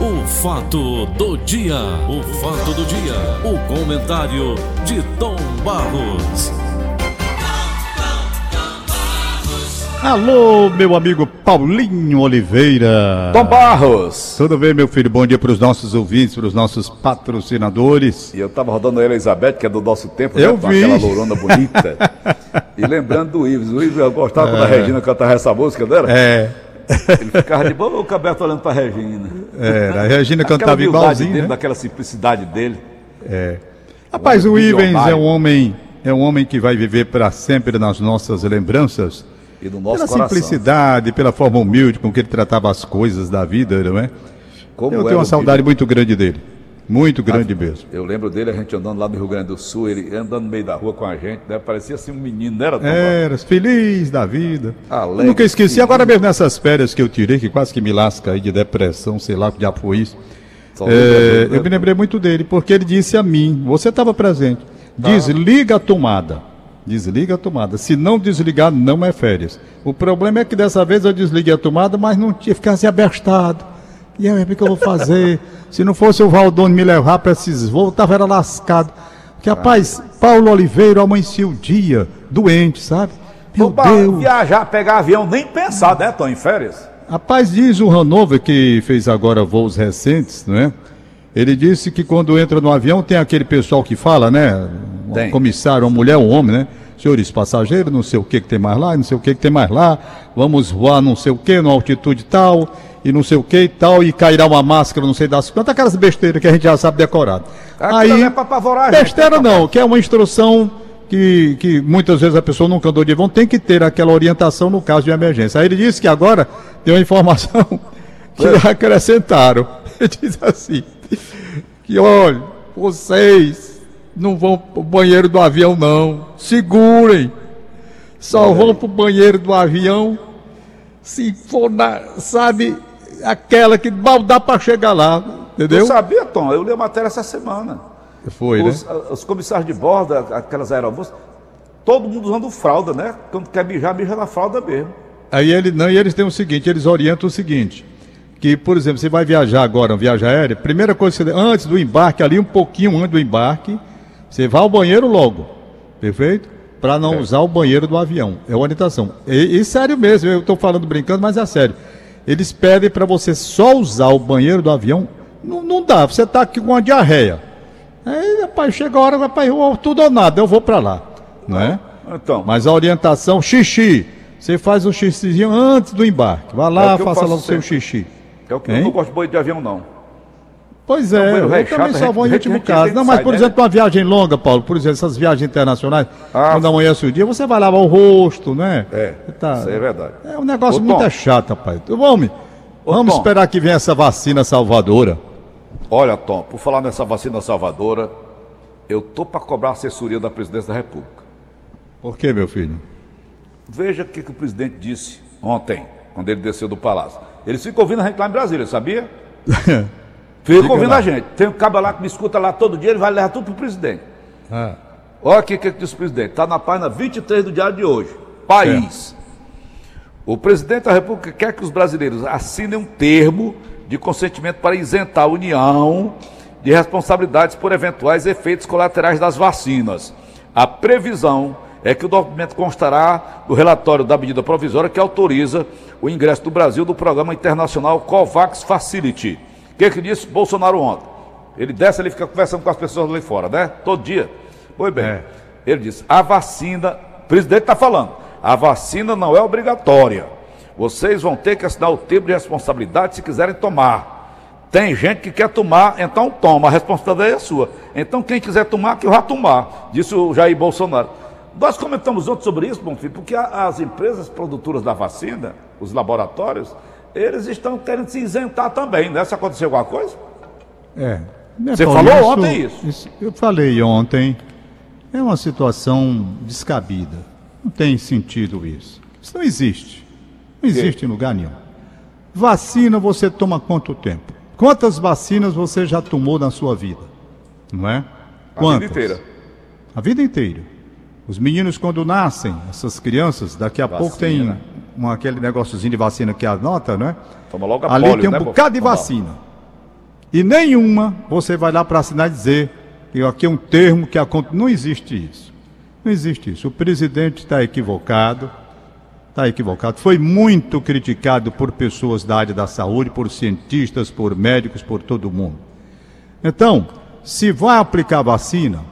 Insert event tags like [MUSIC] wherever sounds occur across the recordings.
O fato do dia, o fato do dia, o comentário de Tom Barros. Alô, meu amigo Paulinho Oliveira. Tom Barros. Tudo bem, meu filho? Bom dia para os nossos ouvintes, para os nossos patrocinadores. E eu tava rodando a Elizabeth, que é do nosso tempo, Eu né, vi. aquela lourona bonita. [LAUGHS] e lembrando do Ives. O Ives, eu gostava quando a Regina cantava essa música, não era? É, Ele ficava de boca aberta olhando pra Regina. era. A Regina cantava igualzinho, dele, né? daquela simplicidade dele. Rapaz, o Um Ivens é um homem, é um homem que vai viver para sempre nas nossas lembranças. E do nosso Pela coração. simplicidade, pela forma humilde com que ele tratava as coisas da vida, não é? Como Eu era tenho uma o saudade muito grande dele. Muito grande mesmo. Eu lembro dele, a gente andando lá no Rio Grande do Sul, ele andando no meio da rua com a gente, né? Parecia assim um menino, não era? Era feliz da vida. Alegre, nunca esqueci, feliz. agora mesmo nessas férias que eu tirei, que quase que me lasca aí de depressão, sei lá, que já foi isso. É, né? eu me lembrei muito dele, porque ele disse a mim, você estava presente, desliga a tomada. Desliga a tomada. Se não desligar, não é férias. O problema é que dessa vez eu desliguei a tomada, mas não tinha ficar assim abestado. E aí, o que eu vou fazer? [LAUGHS] Se não fosse o Valdone me levar para esses voos, eu tava era lascado. Porque, rapaz, Paulo Oliveira amanhecia o dia, doente, sabe? Meu Barros, Deus. Viajar, pegar avião, nem pensar, né, Tom, em férias? Rapaz, diz o Hanover, que fez agora voos recentes, não é? Ele disse que quando entra no avião tem aquele pessoal que fala, né? Um Tem. comissário, uma mulher, um homem, né? Senhores passageiros, não sei o que, que tem mais lá, não sei o que, que tem mais lá. Vamos voar não sei o que, numa altitude tal, e não sei o que e tal, e cairá uma máscara, não sei das quantas, aquelas besteiras que a gente já sabe decorado. Aquilo é pra apavorar a gente, Besteira né, não, que é uma instrução que, que muitas vezes a pessoa nunca andou de avião, tem que ter aquela orientação no caso de emergência. Aí ele disse que agora tem uma informação [LAUGHS] que É. acrescentaram. [LAUGHS] Ele diz assim, que olha, vocês não vão pro banheiro do avião não, segurem. Só vão pro banheiro do avião se for na, sabe, aquela que mal dá para chegar lá, entendeu? Eu sabia, Tom, eu li a matéria essa semana. Foi, né? Os, a- os comissários de bordo, aquelas aeromoças, todo mundo usando fralda, né? Quando quer mijar, mija na fralda mesmo. Aí ele não, e eles têm o seguinte, eles orientam o seguinte, que, por exemplo, você vai viajar agora, uma viagem aérea, primeira coisa que você, antes do embarque, ali um pouquinho antes do embarque, você vai ao banheiro logo, perfeito? Para não usar o banheiro do avião. É orientação. E, e sério mesmo, eu estou falando brincando, mas é sério. Eles pedem para você só usar o banheiro do avião, não, não dá, você está aqui com uma diarreia. Aí, rapaz, chega a hora, rapaz, tudo ou nada, eu vou para lá, não é? Então, Mas a orientação, xixi. Você faz um xixizinho antes do embarque. Vá É lá, o eu faça logo o seu sempre. xixi. é o que hein? eu não gosto de banho de avião, não. Pois Não, é, banheiro eu é também chato, só vou em último caso. Não, mas por né? exemplo, uma viagem longa, Paulo, por exemplo, essas viagens internacionais, Ah, quando amanhece o dia, você vai lavar o rosto, né? É, Tá- isso é verdade. É um negócio Ô, muito é chato, rapaz. Vamos, Ô, vamos Tom. esperar que venha essa vacina salvadora. Olha, Tom, por falar nessa vacina salvadora, eu tô para cobrar a assessoria da presidência da República. Por quê, meu filho? Veja o que, que o presidente disse ontem, quando ele desceu do palácio. Eles ficam ouvindo a em Brasília, sabia? [LAUGHS] Diga ouvindo a gente. Tem um cabo lá que me escuta lá todo dia, ele vai levar tudo pro presidente. Ah, Olha aqui o que, que disse o presidente. Está na página 23 do diário de hoje. País. O presidente da República quer que os brasileiros assinem um termo de consentimento para isentar a União de responsabilidades por eventuais efeitos colaterais das vacinas. A previsão é que o documento constará do relatório da medida provisória que autoriza o ingresso do Brasil do programa internacional COVAX Facility. O que, que disse Bolsonaro ontem? Ele desce, ele fica conversando com as pessoas ali fora, né? Todo dia. Pois bem, É. ele disse: a vacina, o presidente está falando, a vacina não é obrigatória. Vocês vão ter que assinar o termo de responsabilidade se quiserem tomar. Tem gente que quer tomar, então toma, a responsabilidade é sua. Então quem quiser tomar, que vá tomar, disse o Jair Bolsonaro. Nós comentamos ontem sobre isso, bom filho, porque as empresas produtoras da vacina, os laboratórios, eles estão querendo se isentar também, né? Se acontecer alguma coisa? é. Né, Você Paulo, falou ontem isso? Eu falei ontem. É uma situação descabida. Não tem sentido isso. Isso não existe. Não existe em lugar nenhum. Vacina você toma quanto tempo? Quantas vacinas você já tomou na sua vida? Não é? A Quantas? vida inteira. A vida inteira. Os meninos, quando nascem, essas crianças, daqui a pouco tem Um, aquele negóciozinho de vacina que anota, né? Toma logo a Ali polio, tem um né, bocado de vacina. E nenhuma você vai lá para assinar e dizer que aqui é um termo que acontece. Não existe isso. Não existe isso. O presidente está equivocado. Está equivocado. Foi muito criticado por pessoas da área da saúde, por cientistas, por médicos, por todo mundo. Então, se vai aplicar a vacina,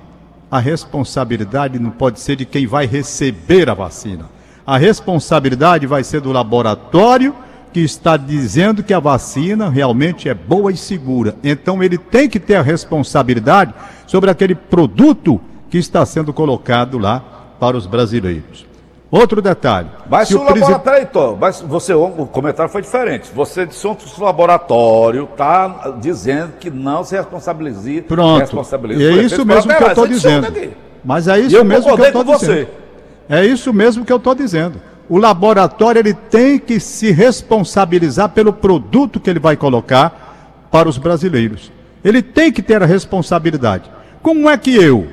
a responsabilidade não pode ser de quem vai receber a vacina. A responsabilidade vai ser do laboratório que está dizendo que a vacina realmente é boa e segura. Então ele tem que ter a responsabilidade sobre aquele produto que está sendo colocado lá para os brasileiros. Outro detalhe. Mas se o, o laboratório, então, mas você, o comentário foi diferente. Você disse que o laboratório está dizendo que não se responsabilize. Pronto. Responsabiliza e é isso mesmo que eu estou dizendo. Mas é isso mesmo que eu estou dizendo. É isso mesmo que eu estou dizendo o laboratório ele tem que se responsabilizar pelo produto que ele vai colocar para os brasileiros. Ele tem que ter a responsabilidade. Como é que eu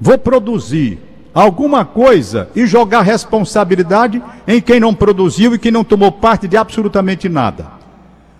vou produzir alguma coisa e jogar responsabilidade em quem não produziu e que não tomou parte de absolutamente nada?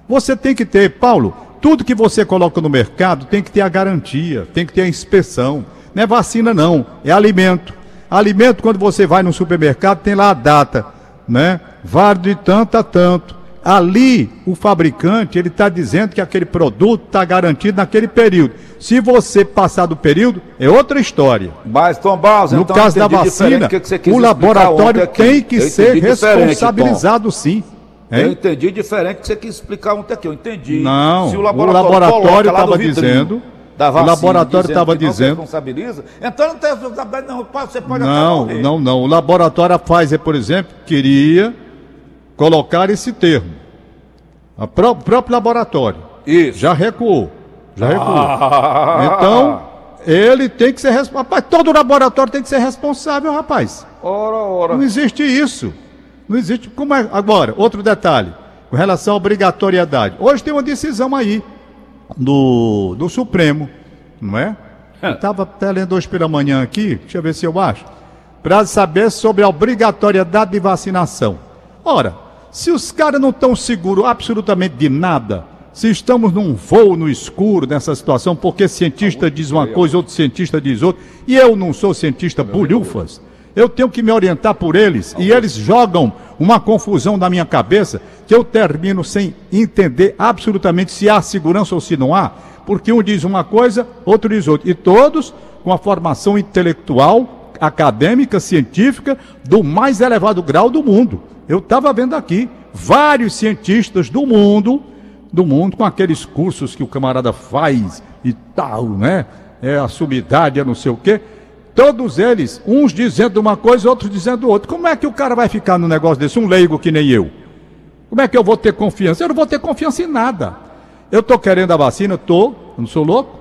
Você tem que ter, Paulo, tudo que você coloca no mercado tem que ter a garantia, tem que ter a inspeção. Não é vacina, não, é alimento. Alimento, quando você vai no supermercado, tem lá a data, né? Vale de tanto a tanto. Ali, o fabricante, ele está dizendo que aquele produto está garantido naquele período. Se você passar do período, é outra história. Mas, Tom Barros, no então, caso da vacina, que que o laboratório tem que ser responsabilizado sim. Hein? Eu entendi diferente que você quis explicar ontem aqui. Eu entendi. Não, o laboratório estava dizendo vacina. O laboratório estava dizendo. Não responsabiliza. Então não tem responsabilidade, não. Você pode Não, não, não. O laboratório Pfizer, por exemplo, queria colocar esse termo. O pró próprio laboratório. Isso. Já recuou. Já recuou. Ah. Então, ele tem que ser responsável. Todo laboratório tem que ser responsável, rapaz. Ora, ora. Não existe isso. Não existe. Como é? Agora, outro detalhe. Com relação à obrigatoriedade. Hoje tem uma decisão aí do, do Supremo, não é? é. Estava até lendo hoje pela manhã aqui, deixa eu ver se eu acho, para saber sobre a obrigatoriedade de vacinação. Ora, se os caras não estão seguros absolutamente de nada, se estamos num voo no escuro nessa situação, porque cientista diz uma coisa, outro cientista diz outra, e eu não sou cientista bolhufas, eu tenho que me orientar por eles, e eles jogam uma confusão na minha cabeça que eu termino sem entender absolutamente se há segurança ou se não há, porque um diz uma coisa, outro diz outra, e todos com a formação intelectual, acadêmica, científica do mais elevado grau do mundo. Eu estava vendo aqui vários cientistas do mundo, do mundo, com aqueles cursos que o camarada faz e tal, né? É a sumidade, é não sei o quê Todos eles, uns dizendo uma coisa, outros dizendo outra. Como é que o cara vai ficar no negócio desse? Um leigo que nem eu. Como é que eu vou ter confiança? Eu não vou ter confiança em nada. Eu estou querendo a vacina, estou, não sou louco.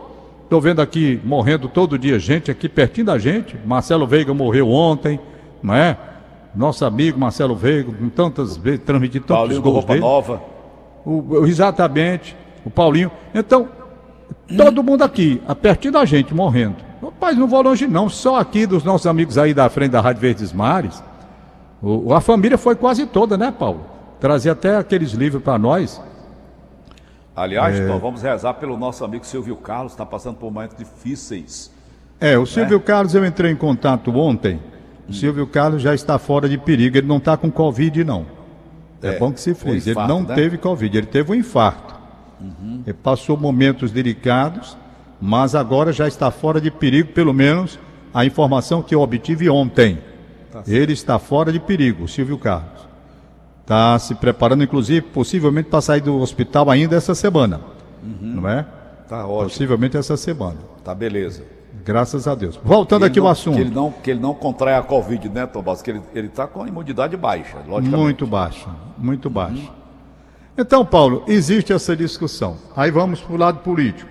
Estou vendo aqui morrendo todo dia gente aqui pertinho da gente. Marcelo Veiga morreu ontem, não é? Nosso amigo Marcelo Veiga, com tantas vezes, transmitido tantos Paulinho gols roupa dele. nova. O, exatamente, o Paulinho. Então, todo mundo aqui, pertinho da gente, morrendo. Rapaz, não vou longe não, só aqui dos nossos amigos aí da frente da Rádio Verdes Mares, o, a família foi quase toda, né, Paulo? Trazia até aqueles livros para nós. Aliás, é... então, vamos rezar pelo nosso amigo Silvio Carlos, está passando por momentos difíceis. É, o Silvio né? Carlos, eu entrei em contato ontem. O hum. Silvio Carlos já está fora de perigo, ele não está com Covid, não. É, é bom que se frise. Ele não né? teve Covid, ele teve um infarto. Uhum. Ele passou momentos delicados mas agora já está fora de perigo, pelo menos a informação que eu obtive ontem. Tá Ele está fora de perigo, Silvio Carlos. Está se preparando, inclusive, possivelmente para sair do hospital ainda essa semana. Uhum. Não é? Tá ótimo. Possivelmente essa semana. Tá beleza. Graças a Deus. Voltando aqui não, ao assunto. Que ele, não, que ele não contrai a Covid, né, Tomás? Que ele está com a imunidade baixa, logicamente. Muito baixa, muito baixa. Uhum. Então, Paulo, existe essa discussão. Aí vamos para o lado político.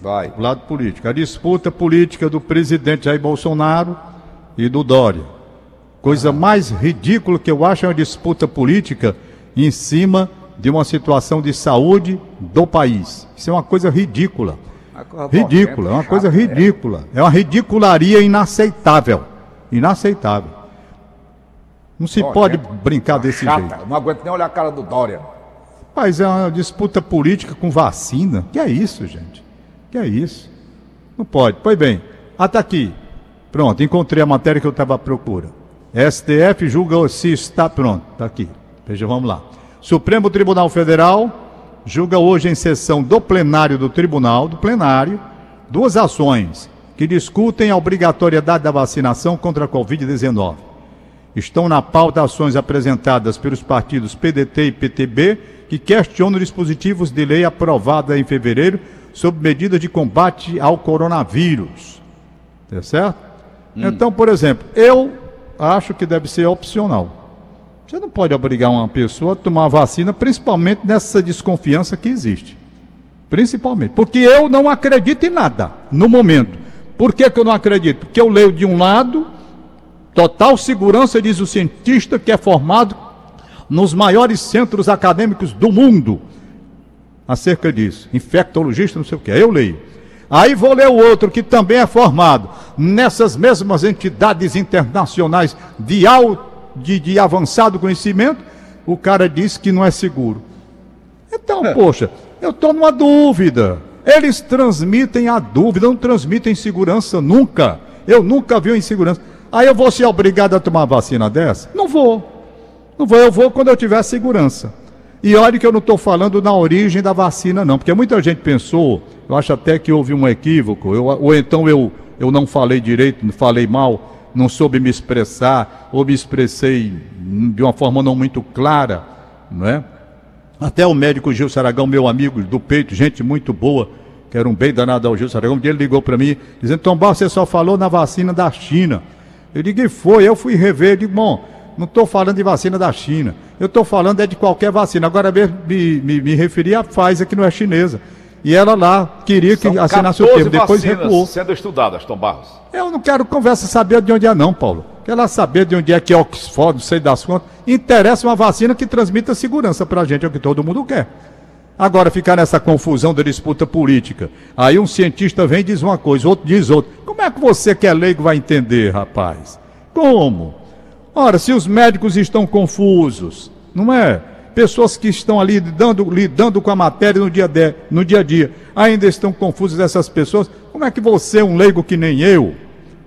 Vai. O lado político. A disputa política do presidente Jair Bolsonaro e do Dória. Coisa ah. mais ridícula que eu acho é uma disputa política em cima de uma situação de saúde do país. Isso é uma coisa ridícula. Ridícula, é uma coisa ridícula. É uma ridicularia inaceitável. Inaceitável. Não se pode brincar desse jeito. Não aguento nem olhar a cara do Dória. Rapaz, é uma disputa política com vacina. Que é isso, gente? Que é isso? Não pode. Pois bem, até aqui. Pronto, encontrei a matéria que eu estava à procura. STF julga se está. Pronto, está aqui. Veja, vamos lá. Supremo Tribunal Federal julga hoje em sessão do plenário do tribunal, do plenário, duas ações que discutem a obrigatoriedade da vacinação contra a Covid-19. Estão na pauta ações apresentadas pelos partidos PDT e PTB que questionam dispositivos de lei aprovada em fevereiro sobre medidas de combate ao coronavírus. Tá certo? Hum. Então, por exemplo, eu acho que deve ser opcional. Você não pode obrigar uma pessoa a tomar a vacina, principalmente nessa desconfiança que existe. Principalmente. Porque eu não acredito em nada no momento. Por que, que eu não acredito? Porque eu leio de um lado, total segurança, diz o cientista que é formado nos maiores centros acadêmicos do mundo acerca disso. Infectologista, não sei o que. Eu leio. Aí vou ler o outro que também é formado nessas mesmas entidades internacionais de, alto, de, de avançado conhecimento. O cara diz que não é seguro. Então, é. poxa, eu estou numa dúvida. Eles transmitem a dúvida, não transmitem segurança nunca. Eu nunca vi insegurança. Aí eu vou ser obrigado a tomar vacina dessa? Não vou. Não vou, eu vou quando eu tiver segurança. E olha que eu não estou falando na origem da vacina, não, porque muita gente pensou, eu acho até que houve um equívoco, eu, ou então eu, eu não falei direito, falei mal, não soube me expressar, ou me expressei de uma forma não muito clara, não é? Até o médico Gil Saragão, meu amigo do peito, gente muito boa, que era um bem danado ao Gil Saragão, um dia ele ligou para mim, dizendo, Tom Bar, você só falou na vacina da China. Eu digo, e foi? Eu fui rever, eu digo, bom, não estou falando de vacina da China, eu estou falando é de qualquer vacina. Agora me, me, me referi à Pfizer, que não é chinesa. E ela lá queria que São assinasse o termo, depois recuou. sendo estudadas, Tom Barros. Eu não quero conversa saber de onde é não, Paulo. Quero saber de onde é que é Oxford, não sei das contas. Interessa uma vacina que transmita segurança para a gente, é o que todo mundo quer. Agora, ficar nessa confusão da disputa política. Aí um cientista vem e diz uma coisa, outro diz outra. Como é que você que é leigo vai entender, rapaz? Como? Ora, se os médicos estão confusos, não é? Pessoas que estão ali lidando, lidando com a matéria no dia, de, no dia a dia, ainda estão confusas essas pessoas. Como é que você, um leigo que nem eu,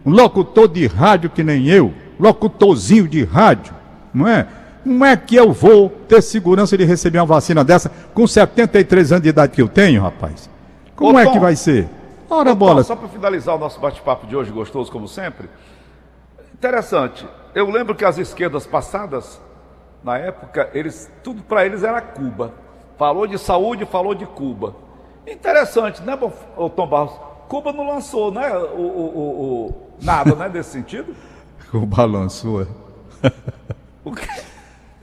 um locutor de rádio que nem eu, locutorzinho de rádio, não é? Como é que eu vou ter segurança de receber uma vacina dessa com 73 anos de idade que eu tenho, rapaz? Como Ô, é Tom, que vai ser? Ora, Ô, bola. Tom, só para finalizar o nosso bate-papo de hoje, gostoso como sempre. Interessante. Eu lembro que as esquerdas passadas na época, eles tudo para eles era Cuba. Falou de saúde, falou de Cuba. Interessante, né, Tom Barros? Cuba não lançou, né, o, o, o nada, né, desse sentido? [LAUGHS] Cuba lançou. É. o quê?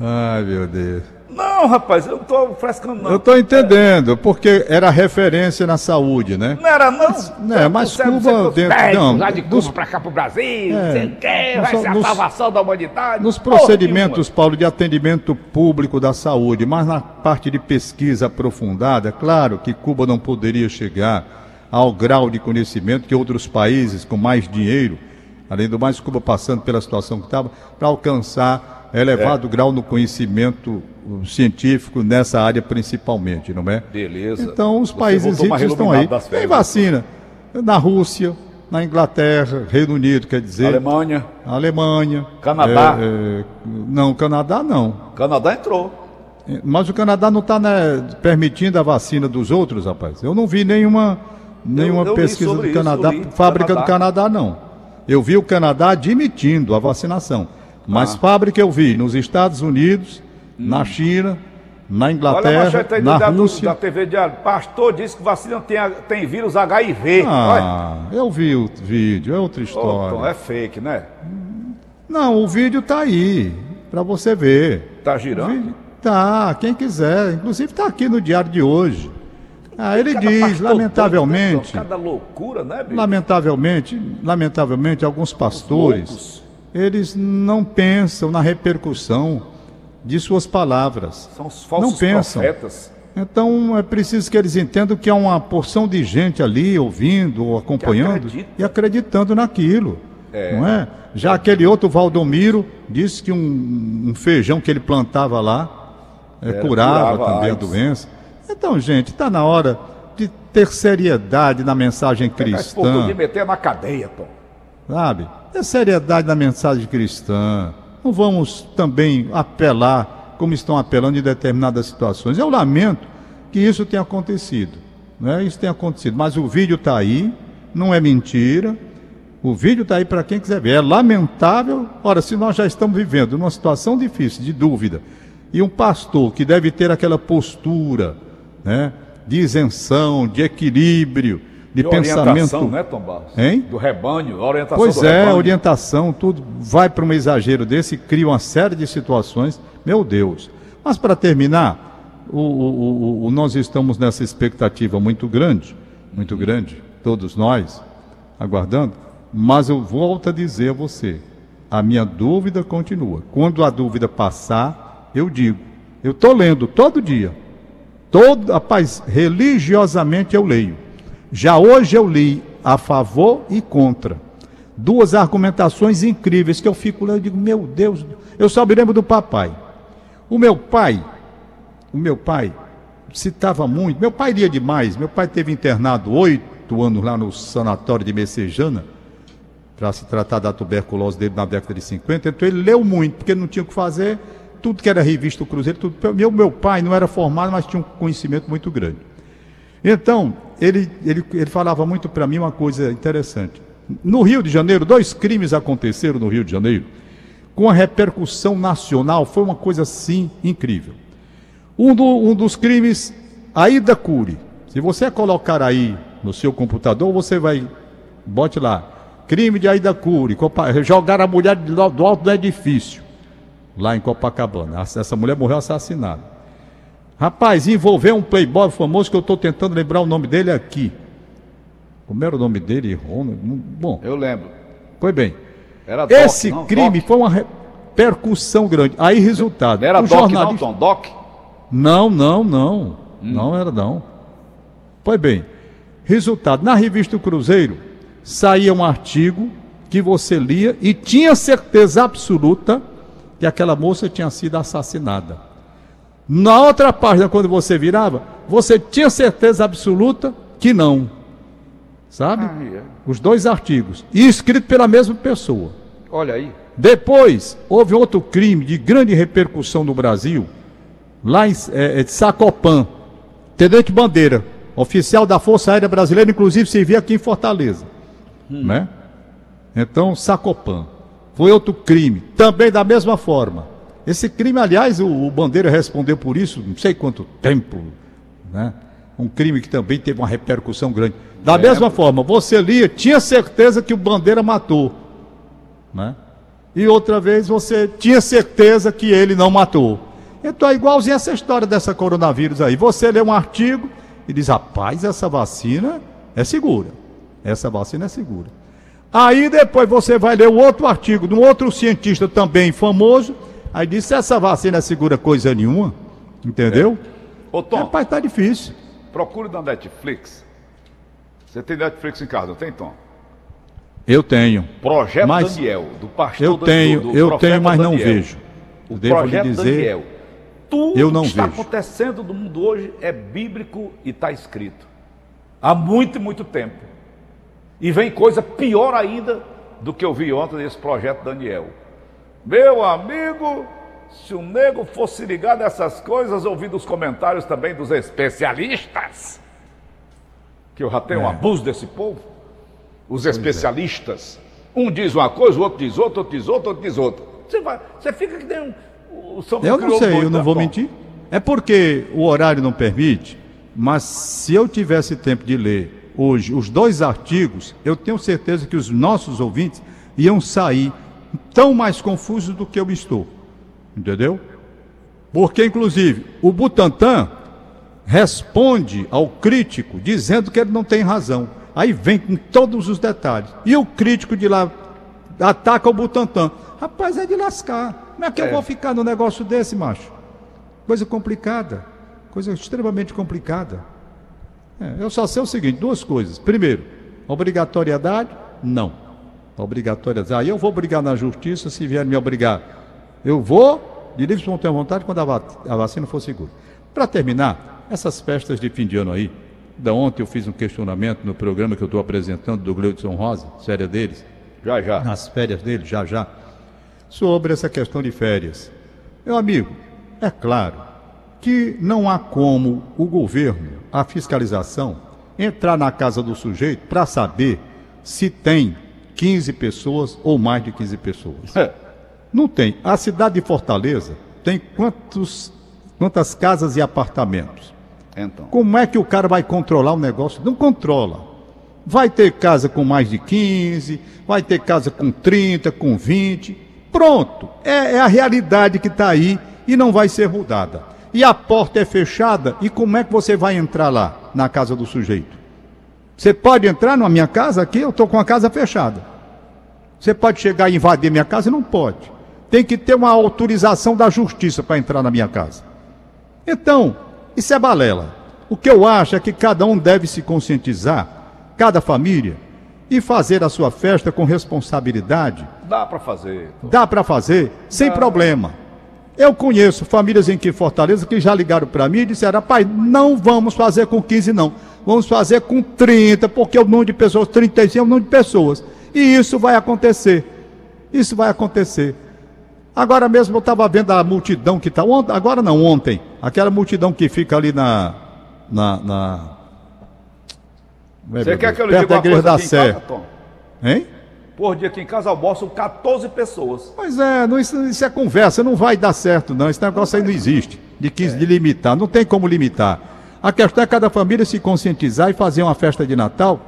Ai, meu Deus. Não, rapaz, eu não estou frescando, não. Eu estou entendendo, porque era referência na saúde, né? Não era, não? Mas, né, mas Cuba... Dentro, não, lá de Cuba para cá para o Brasil, é, sei que, vai ser a salvação da humanidade. Nos procedimentos, Paulo, de atendimento público da saúde, mas na parte de pesquisa aprofundada, claro que Cuba não poderia chegar ao grau de conhecimento que outros países com mais dinheiro, além do mais Cuba passando pela situação que estava, para alcançar elevado é. grau no conhecimento científico nessa área principalmente, não é? Beleza. Então os Você países ricos estão aí. Tem vacina na Rússia, na Inglaterra, Reino Unido, quer dizer. Alemanha. Alemanha. Canadá. É, é, não, Canadá não. Canadá entrou. É, mas o Canadá não está né, permitindo a vacina dos outros, rapaz. Eu não vi nenhuma, nenhuma eu, eu pesquisa do Canadá, fábrica Canadá. do Canadá, não. Eu vi o Canadá admitindo a vacinação. Mas ah. fábrica eu vi nos Estados Unidos, na China, na Inglaterra, Olha, na da, Rússia. da TV Diário, pastor disse que vacina tem, tem vírus HIV. Ah, Olha. eu vi o vídeo, é outra história. Oh, então é fake, né? Não, o vídeo tá aí, para você ver. Tá girando? Vídeo, tá, quem quiser. Inclusive tá aqui no diário de hoje. Ah, ele cada diz, lamentavelmente. Cada loucura, né, bicho? Lamentavelmente, lamentavelmente, alguns pastores, eles não pensam na repercussão de suas palavras. São os falsos não pensam. profetas. Então é preciso que eles entendam que há uma porção de gente ali ouvindo ou acompanhando e acreditando naquilo. É. Não é? Já aquele outro Valdomiro disse que um, um, feijão que ele plantava lá, é, Era, curava, curava também a AIDS. doença. Então, gente, está na hora de ter seriedade na mensagem Pegar esse povo cristã. de meter na cadeia, Tom. Sabe? É seriedade na mensagem cristã. Não vamos também apelar como estão apelando em determinadas situações. Eu lamento que isso tenha acontecido. Né? Isso tenha acontecido. Mas o vídeo está aí, não é mentira. O vídeo está aí para quem quiser ver. É lamentável. Ora, se nós já estamos vivendo numa situação difícil, de dúvida, e um pastor que deve ter aquela postura né, de isenção, de equilíbrio, de, De pensamento. orientação, né, Tom Barros? Hein? Do rebanho, orientação Pois é, rebanho. orientação, tudo vai para um exagero desse, cria uma série de situações, meu Deus. Mas para terminar, o, o- o- o- nós estamos nessa expectativa muito grande, muito grande, todos nós, aguardando, mas eu volto a dizer a você, a minha dúvida continua. Quando a dúvida passar, eu digo, eu estou lendo todo dia, todo, rapaz, religiosamente eu leio. Já hoje eu li a favor e contra. Duas argumentações incríveis que eu fico lendo e digo, meu Deus, eu só me lembro do papai. O meu pai, o meu pai citava muito, meu pai lia demais, meu pai teve internado oito anos lá no sanatório de Messejana, para se tratar da tuberculose dele na década de 50, então ele leu muito, porque não tinha o que fazer, tudo que era revista do Cruzeiro, tudo. Meu, meu pai não era formado, mas tinha um conhecimento muito grande. Então, ele, ele, ele falava muito para mim uma coisa interessante. No Rio de Janeiro, dois crimes aconteceram no Rio de Janeiro, com a repercussão nacional, foi uma coisa assim incrível. Um, do- um dos crimes, Aida Cury. Se você colocar aí no seu computador, você vai, bote lá, crime de Aida Cury, jogar a mulher do alto do edifício, lá em Copacabana. Essa mulher morreu assassinada. Rapaz, envolveu um playboy famoso que eu estou tentando lembrar o nome dele aqui. Como era o nome dele? Ronald? Bom, Eu lembro. foi bem. Era Doc, Esse não, crime Doc. foi uma repercussão grande. Aí, resultado. Não era o Doc, não, jornalista... Tom. Doc? Não, não, não. Não era não. Pois bem, resultado, na revista do Cruzeiro saía um artigo que você lia e tinha certeza absoluta que aquela moça tinha sido assassinada. Na outra página, quando você virava, você tinha certeza absoluta que não. Sabe? Ah, é. Os dois artigos. E escrito pela mesma pessoa. Olha aí. Depois, houve outro crime de grande repercussão no Brasil, lá em é, é, de Sacopan. Tenente Bandeira, oficial da Força Aérea Brasileira, inclusive servia aqui em Fortaleza. Né? Então, Sacopan. Foi outro crime, também da mesma forma. Esse crime, aliás, o, o Bandeira respondeu por isso, não sei quanto tempo. Né? Um crime que também teve uma repercussão grande. Da É. mesma forma, você lia, tinha certeza que o Bandeira matou né? E outra vez você tinha certeza que ele não matou. Então é igualzinho essa história dessa coronavírus aí. Você lê um artigo e diz: rapaz, essa vacina é segura. Essa vacina é segura. Aí depois você vai ler o outro artigo de um outro cientista também famoso. Aí diz: essa vacina é segura coisa nenhuma. Entendeu? Ô, Tom, Rapaz, tá difícil. procure na Netflix. Você tem Netflix em casa, não tem, Tom? Eu tenho. Projeto Mas Daniel, do pastor Eu tenho, do, do eu tenho, mas não Daniel. vejo. O Devo lhe projeto dizer, Daniel. Tudo eu não que está vejo. acontecendo no mundo hoje é bíblico e está escrito. Há muito e muito tempo. E vem coisa pior ainda do que eu vi ontem nesse projeto Daniel. Meu amigo, se o nego fosse ligado a essas coisas, ouvindo os comentários também dos especialistas, que eu já tenho um É. abuso desse povo, os especialistas, um diz uma coisa, o outro diz outra, outro diz outra, outro diz outra. Você, vai, você fica que nem um, o São Eu não sei, eu não vou mentir. É porque o horário não permite, mas se eu tivesse tempo de ler hoje os dois artigos, eu tenho certeza que os nossos ouvintes iam sair tão mais confusos do que eu estou. Entendeu? Porque, inclusive, o Butantan responde ao crítico dizendo que ele não tem razão. Aí vem com todos os detalhes. E o crítico de lá ataca o Butantan. Rapaz, é de lascar. Como é que É. eu vou ficar no negócio desse, macho? Coisa complicada. Coisa extremamente complicada. É, eu só sei o seguinte: duas coisas. Primeiro, obrigatoriedade? Não. Obrigatoriedade. Aí eu vou brigar na justiça se vier me obrigar. Eu vou de livre espontânea vontade, quando a, va a vacina for segura. Para terminar, essas festas de fim de ano aí, da ontem eu fiz um questionamento no programa que eu estou apresentando do Gleudson Rosa, série deles. Já, já. Nas férias dele, já, já. Sobre essa questão de férias. Meu amigo, é claro que não há como o governo, a fiscalização, entrar na casa do sujeito para saber se tem 15 pessoas ou mais de 15 pessoas. É. Não tem. A cidade de Fortaleza tem quantos, quantas casas e apartamentos? Então. Como é que o cara vai controlar o negócio? Não controla. Vai ter casa com mais de 15, vai ter casa com 30, com 20. Pronto. É, é a realidade que está aí e não vai ser mudada. E a porta é fechada, e como é que você vai entrar lá, na casa do sujeito? Você pode entrar na minha casa aqui, eu estou com a casa fechada. Você pode chegar e invadir minha casa? Não pode. Tem que ter uma autorização da justiça para entrar na minha casa. Então, isso é balela. O que eu acho é que cada um deve se conscientizar, cada família, e fazer a sua festa com responsabilidade. Dá para fazer. Dá para fazer, sem Dá. problema. Eu conheço famílias em que Fortaleza que já ligaram para mim e disseram: pai, não vamos fazer com 15, não. Vamos fazer com 30, porque o número de pessoas, 35 é o número de pessoas. E isso vai acontecer. Isso vai acontecer. Agora mesmo eu estava vendo a multidão que está. Agora não, ontem. Aquela multidão que fica ali na. na, na é, Você quer que eu diga uma coisa da Sé. Casa? Hein? Por dia aqui em casa almoçam 14 pessoas. Pois é, não, isso, isso, é conversa, não vai dar certo, não. Esse negócio aí não existe. De 15 é. de limitar. Não tem como limitar. A questão é cada família se conscientizar e fazer uma festa de Natal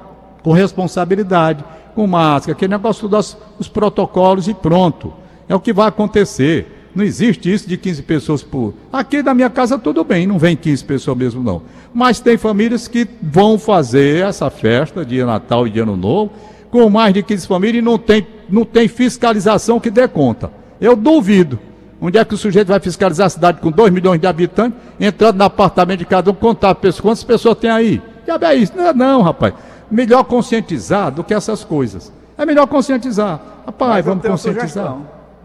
com responsabilidade, com máscara, aquele negócio dos os protocolos e pronto. É o que vai acontecer. Não existe isso de 15 pessoas por. Aqui na minha casa tudo bem, não vem 15 pessoas mesmo não. Mas tem famílias que vão fazer essa festa de Natal e de Ano Novo com mais de 15 famílias e não tem, não tem fiscalização que dê conta. Eu duvido. Onde é que o sujeito vai fiscalizar a cidade com 2 milhões de habitantes, entrando no apartamento de cada um, contar pessoas, quantas pessoas tem aí? Já é isso? Não, não, rapaz. Melhor conscientizar do que essas coisas. É melhor conscientizar. Rapaz, vamos conscientizar.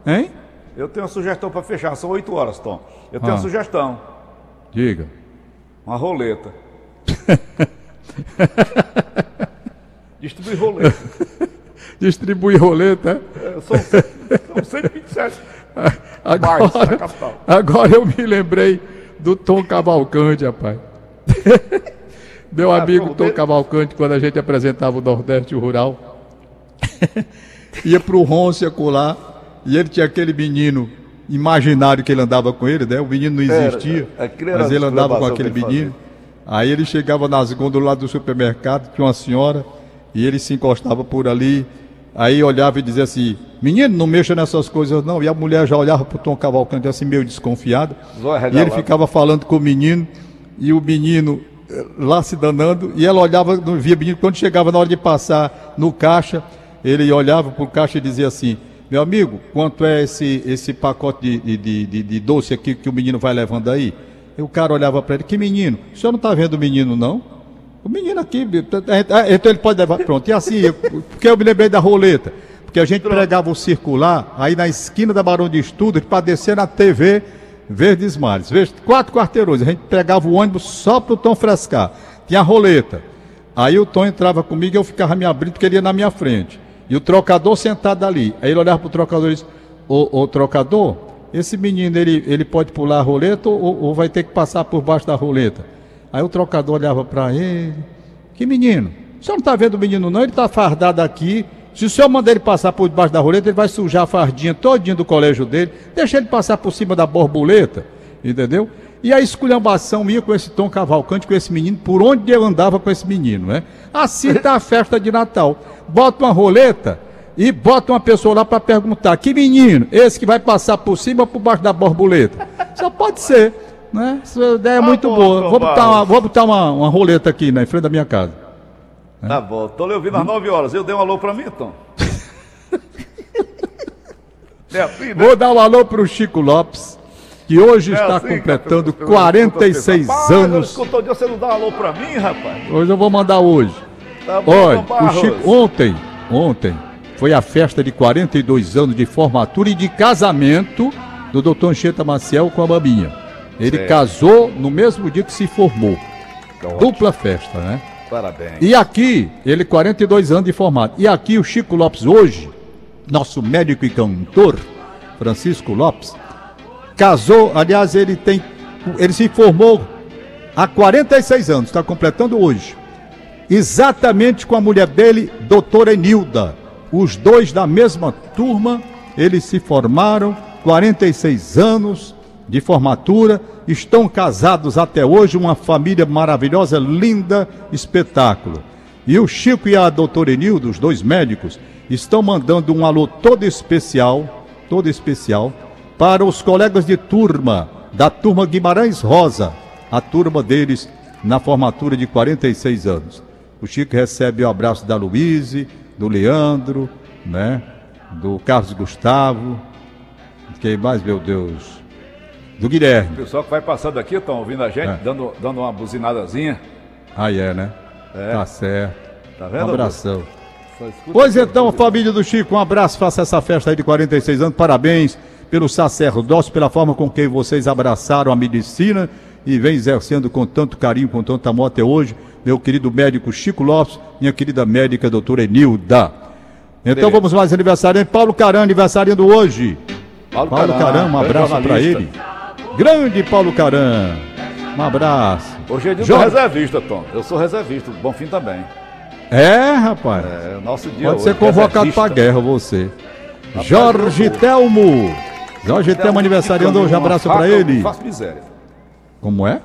Hein? Eu tenho uma sugestão para fechar, são 8 horas, Tom. Eu tenho ah. uma sugestão. Diga. Uma roleta. [LAUGHS] Distribui roleta. [LAUGHS] Distribui roleta? É, são, são 127 [LAUGHS] agora, agora eu me lembrei do Tom Cavalcante, rapaz. Meu ah, amigo Tom Cavalcante, quando a gente apresentava o Nordeste Rural, [LAUGHS] ia para o Ronce colar e ele tinha aquele menino imaginário que ele andava com ele, né? O menino não existia, era, era mas ele andava com aquele menino. Aí ele chegava nas gôndolas lá do supermercado, tinha uma senhora, e ele se encostava por ali, aí olhava e dizia assim, menino, não mexa nessas coisas não. E a mulher já olhava para o Tom Cavalcante assim, meio desconfiada. E ele ficava falando com o menino, e o menino lá se danando, e ela olhava, não via menino. Quando chegava na hora de passar no caixa, ele olhava para o caixa e dizia assim, meu amigo, quanto é esse, esse pacote de, de, de, de doce aqui que o menino vai levando aí? E o cara olhava para ele, que menino? O senhor não está vendo o menino, não? O menino aqui, então ele pode levar. Pronto, e assim, eu, porque eu me lembrei da roleta. Porque a gente pregava o circular aí na esquina da Barão de Estudos para descer na TV Verdes Mares. Quatro quarteirões. A gente pegava o ônibus só para o Tom frescar. Tinha a roleta. Aí o Tom entrava comigo e eu ficava me abrindo porque ele ia na minha frente. E o trocador sentado ali. Aí ele olhava para o trocador e disse: Ô, ô trocador, esse menino ele, ele pode pular a roleta ou, ou vai ter que passar por baixo da roleta? Aí o trocador olhava para ele: Que menino? O senhor não está vendo o menino, não? Ele está fardado aqui. Se o senhor mandar ele passar por debaixo da roleta, ele vai sujar a fardinha todinha do colégio dele. Deixa ele passar por cima da borboleta. Entendeu? E a esculhambação minha com esse Tom Cavalcante, com esse menino, por onde eu andava com esse menino, né? Assim está a festa de Natal. Bota uma roleta e bota uma pessoa lá para perguntar: que menino? Esse que vai passar por cima ou por baixo da borboleta? Só pode ser, né? Essa ideia é tá muito boa. Vou botar, uma, vou botar uma, uma roleta aqui na frente da minha casa. Tá bom, tô lhe ouvindo às 9 horas. Eu dei um alô para mim, Tom. [LAUGHS] é assim, né? Vou dar um alô para o Chico Lopes que hoje é está assim, completando 46 anos. Escutou dia você não dá um alô para mim, rapaz? Hoje eu vou mandar hoje. Tá bom, Olha, o Chico, ontem, ontem foi a festa de 42 anos de formatura e de casamento do doutor Anchieta Maciel com a Maminha. Ele Certo. casou no mesmo dia que se formou. Dupla festa, né? Parabéns. E aqui, ele 42 anos de formado. E aqui o Chico Lopes hoje, nosso médico e cantor, Francisco Lopes, casou, aliás, ele tem ele se formou há 46 anos, está completando hoje. Exatamente com a mulher dele, doutora Enilda. Os dois da mesma turma, eles se formaram, 46 anos de formatura, estão casados até hoje, uma família maravilhosa, linda, espetáculo. E o Chico e a doutora Enilda, os dois médicos, estão mandando um alô todo especial, todo especial, para os colegas de turma, da turma Guimarães Rosa, a turma deles na formatura de 46 anos. O Chico recebe o abraço da Luíse, do Leandro, né? Do Carlos Gustavo. Quem mais, meu Deus? Do O Guilherme. pessoal que vai passando aqui, estão ouvindo a gente, É. dando, dando uma buzinadazinha. Aí é, né? É. Tá certo. Tá Um vendo? abração. Só escuta Pois então, família do Chico, um abraço, faça essa festa aí de 46 anos. Parabéns pelo sacerdócio, pela forma com que vocês abraçaram a medicina e vem exercendo com tanto carinho, com tanto amor até hoje. Meu querido médico Chico Lopes, minha querida médica doutora Enilda. Então Beleza. vamos mais aniversário. Paulo Caran, aniversariando hoje. Paulo, Paulo Caran, um abraço para ele. Grande Paulo Caran. Um abraço. Hoje é dia Jorge- reservista, Tom. Eu sou reservista, do Bonfim também. É, rapaz. É nosso dia Pode hoje, ser convocado para guerra você. Jorge Telmo. Jorge Telmo aniversariando hoje, abraço para eu ele. Faço miséria. Como é?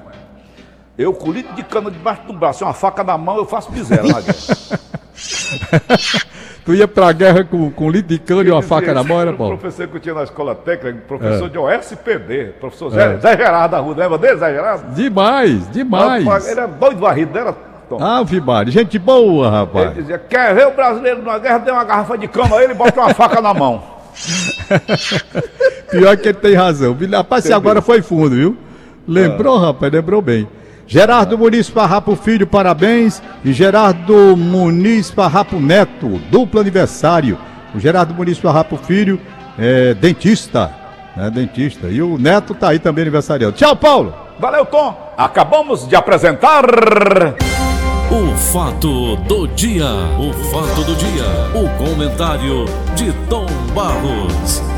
Eu com litro de cana debaixo do braço, uma faca na mão, eu faço miséria na guerra. [LAUGHS] Tu ia pra guerra com, com litro de cano e uma faca na mão, era, O Paulo? professor que eu tinha na escola técnica, professor É. de OSPD, professor Zé, É. Zé Gerardo da Rua, lembra dele, Zé Gerardo? Demais, demais. Rapaz, Ele é doido varrido, não era, Tom? Ave Maria, gente boa, Ele rapaz. dizia, quer ver o brasileiro numa guerra, dê uma garrafa de cana a ele e bota uma faca na mão. [LAUGHS] Pior que ele tem razão. Rapaz, você agora foi fundo, viu? Lembrou, rapaz, lembrou bem. Gerardo Muniz Farrapo Filho, parabéns. E Gerardo Muniz Farrapo Neto, duplo aniversário. O Gerardo Muniz Farrapo Filho é dentista, né? Dentista. E o Neto tá aí também aniversariando. Tchau, Paulo! Valeu, Tom. Acabamos de apresentar... O fato do dia. O fato do dia. O comentário de Tom Barros.